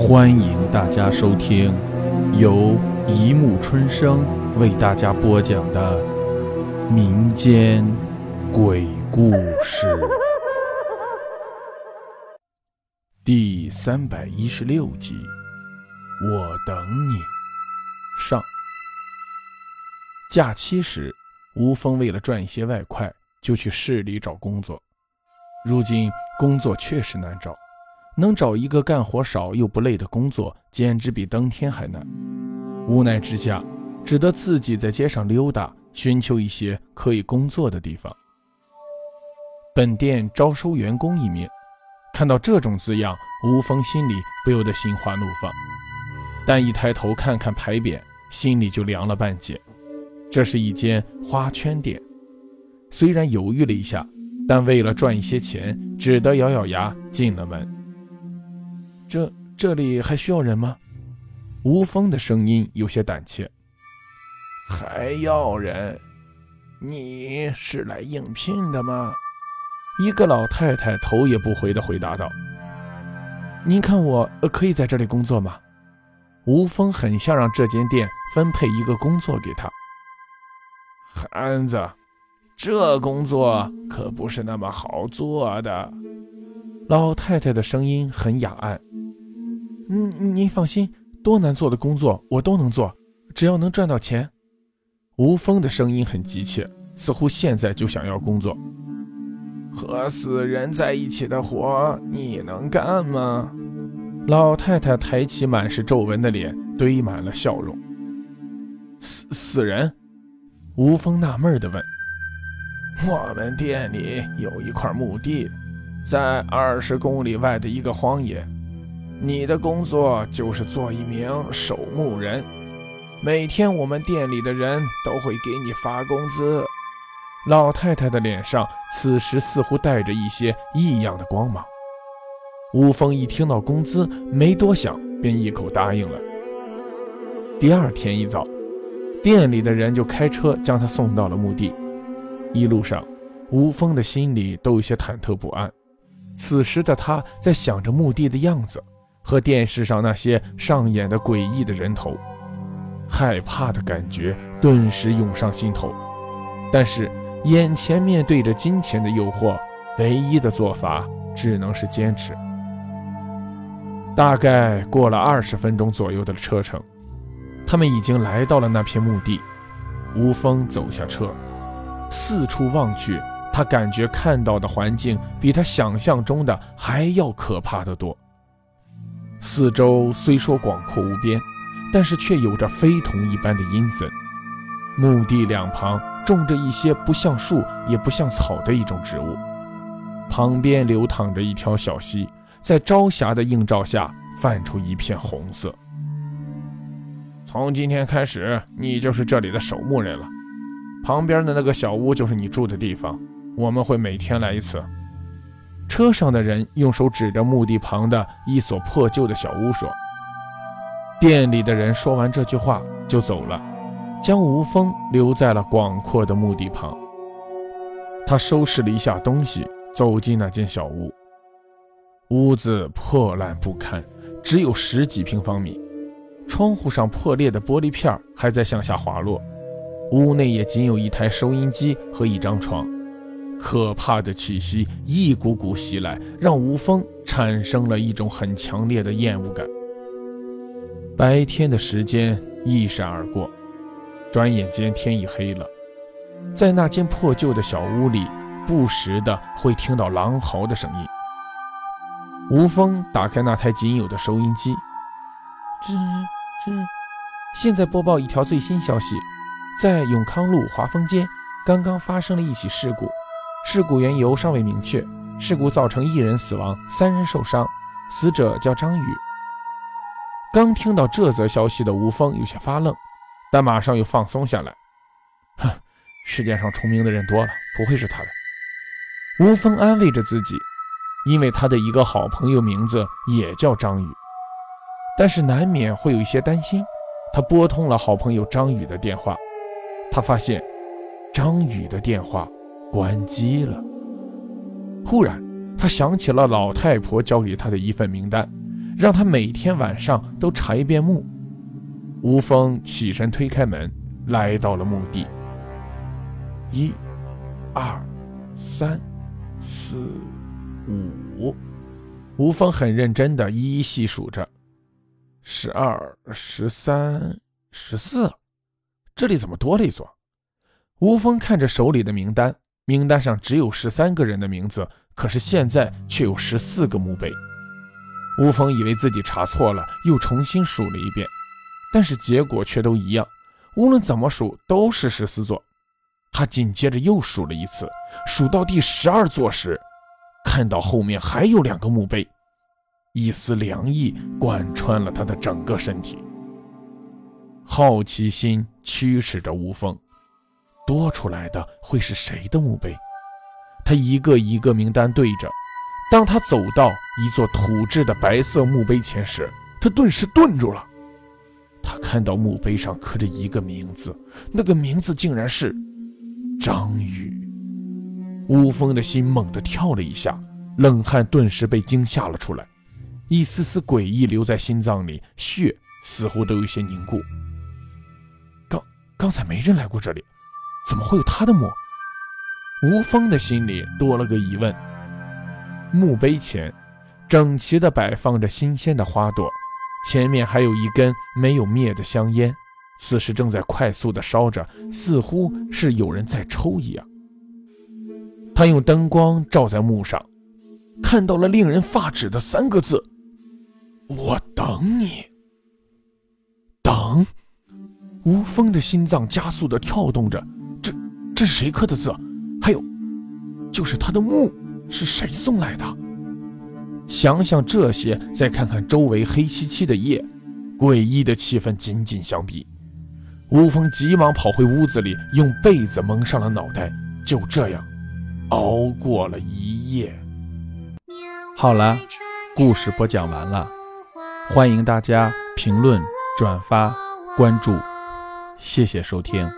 欢迎大家收听由一木春生为大家播讲的民间鬼故事第三百一十六集。我等你。上假期时，吴峰为了赚一些外快，就去市里找工作。如今工作确实难找。能找一个干活少又不累的工作，简直比登天还难。无奈之下，只得自己在街上溜达，寻求一些可以工作的地方。本店招收员工一名。看到这种字样，吴峰心里不由得心花怒放。但一抬头看看牌匾，心里就凉了半截。这是一间花圈店。虽然犹豫了一下，但为了赚一些钱，只得咬咬牙进了门。这这里还需要人吗？吴峰的声音有些胆怯。还要人？你是来应聘的吗？一个老太太头也不回地回答道：“您看我可以在这里工作吗？”吴峰很想让这间店分配一个工作给他。孩子，这工作可不是那么好做的。老太太的声音很哑暗。嗯，您放心，多难做的工作我都能做，只要能赚到钱。吴峰的声音很急切，似乎现在就想要工作。和死人在一起的活你能干吗？老太太抬起满是皱纹的脸，堆满了笑容。死死人？吴峰纳闷地问。我们店里有一块墓地，在二十公里外的一个荒野。你的工作就是做一名守墓人，每天我们店里的人都会给你发工资。老太太的脸上此时似乎带着一些异样的光芒。吴峰一听到工资，没多想便一口答应了。第二天一早，店里的人就开车将他送到了墓地。一路上，吴峰的心里都有些忐忑不安。此时的他在想着墓地的样子。和电视上那些上演的诡异的人头，害怕的感觉顿时涌上心头。但是眼前面对着金钱的诱惑，唯一的做法只能是坚持。大概过了二十分钟左右的车程，他们已经来到了那片墓地。吴峰走下车，四处望去，他感觉看到的环境比他想象中的还要可怕的多。四周虽说广阔无边，但是却有着非同一般的阴森。墓地两旁种着一些不像树也不像草的一种植物，旁边流淌着一条小溪，在朝霞的映照下泛出一片红色。从今天开始，你就是这里的守墓人了。旁边的那个小屋就是你住的地方，我们会每天来一次。车上的人用手指着墓地旁的一所破旧的小屋说：“店里的人说完这句话就走了，将吴峰留在了广阔的墓地旁。他收拾了一下东西，走进那间小屋。屋子破烂不堪，只有十几平方米，窗户上破裂的玻璃片还在向下滑落。屋内也仅有一台收音机和一张床。”可怕的气息一股股袭来，让吴峰产生了一种很强烈的厌恶感。白天的时间一闪而过，转眼间天已黑了。在那间破旧的小屋里，不时的会听到狼嚎的声音。吴峰打开那台仅有的收音机，吱吱，现在播报一条最新消息：在永康路华丰街，刚刚发生了一起事故。事故缘由尚未明确，事故造成一人死亡，三人受伤，死者叫张宇。刚听到这则消息的吴峰有些发愣，但马上又放松下来。哼，世界上重名的人多了，不会是他的。吴峰安慰着自己，因为他的一个好朋友名字也叫张宇，但是难免会有一些担心。他拨通了好朋友张宇的电话，他发现张宇的电话。关机了。忽然，他想起了老太婆交给他的一份名单，让他每天晚上都查一遍墓。吴峰起身推开门，来到了墓地。一、二、三、四、五。吴峰很认真地一一细数着：十二、十三、十四，这里怎么多了一座？吴峰看着手里的名单，名单上只有十三个人的名字，可是现在却有十四个墓碑。吴峰以为自己查错了，又重新数了一遍，但是结果却都一样，无论怎么数都是十四座。他紧接着又数了一次，数到第十二座时，看到后面还有两个墓碑，一丝凉意贯穿了他的整个身体。好奇心驱使着吴峰。多出来的会是谁的墓碑？他一个一个名单对着。当他走到一座土制的白色墓碑前时，他顿时顿住了。他看到墓碑上刻着一个名字，那个名字竟然是张宇。吴峰的心猛地跳了一下，冷汗顿时被惊吓了出来，一丝丝诡异留在心脏里，血似乎都有些凝固。刚刚才没人来过这里。怎么会有他的墓？吴峰的心里多了个疑问。墓碑前，整齐地摆放着新鲜的花朵，前面还有一根没有灭的香烟，此时正在快速地烧着，似乎是有人在抽一样。他用灯光照在墓上，看到了令人发指的三个字：“我等你。”等。吴峰的心脏加速地跳动着。这是谁刻的字？还有，就是他的墓是谁送来的？想想这些，再看看周围黑漆漆的夜，诡异的气氛紧紧相逼。吴峰急忙跑回屋子里，用被子蒙上了脑袋，就这样熬过了一夜。好了，故事播讲完了，欢迎大家评论、转发、关注，谢谢收听。